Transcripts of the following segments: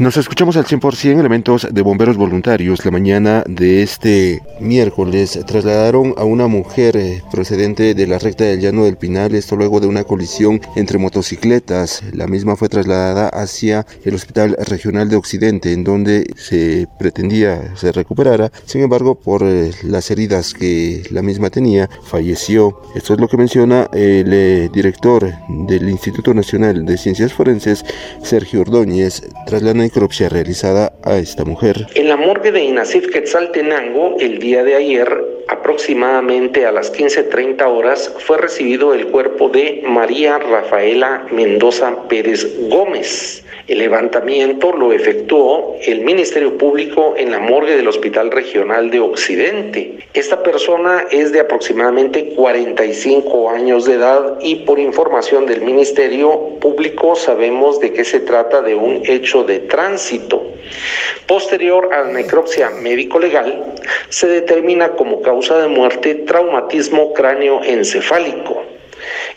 Nos escuchamos al 100% elementos de bomberos voluntarios. La mañana de este miércoles trasladaron a una mujer eh, procedente de la recta del llano del Pinal, esto luego de una colisión entre motocicletas. La misma fue trasladada hacia el Hospital Regional de Occidente, en donde se pretendía se recuperara. Sin embargo, por eh, las heridas que la misma tenía, falleció. Esto es lo que menciona el eh, director del Instituto Nacional de Ciencias Forenses, Sergio Ordóñez, tras la necropsia realizada a esta mujer. En la morgue de Inacif Quetzaltenango, el día de ayer, aproximadamente a las 15.30 horas, fue recibido el cuerpo de María Rafaela Mendoza Pérez Gómez. El levantamiento lo efectuó el Ministerio Público en la morgue del Hospital Regional de Occidente. Esta persona es de aproximadamente 45 años de edad y por información del Ministerio Público sabemos de que se trata de un hecho de tránsito. Posterior a la necropsia médico-legal, se determina como causa de muerte traumatismo cráneoencefálico.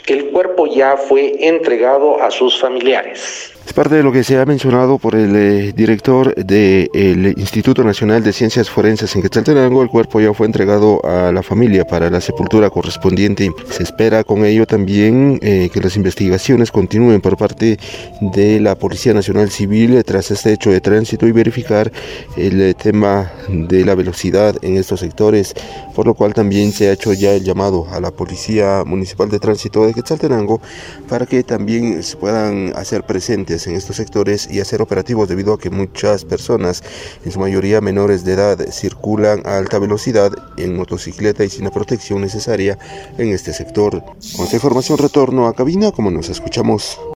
El cuerpo ya fue entregado a sus familiares. Es parte de lo que se ha mencionado por el eh, director del Instituto Nacional de Ciencias Forenses en Quetzaltenango. El cuerpo ya fue entregado a la familia para la sepultura correspondiente. Se espera con ello también eh, que las investigaciones continúen por parte de la Policía Nacional Civil eh, tras este hecho de tránsito y verificar el tema de la velocidad en estos sectores, por lo cual también se ha hecho ya el llamado a la Policía Municipal de Tránsito de Para que también se puedan hacer presentes en estos sectores y hacer operativos debido a que muchas personas, en su mayoría menores de edad, circulan a alta velocidad en motocicleta y sin la protección necesaria en este sector. Con esta información retorno a cabina como nos escuchamos.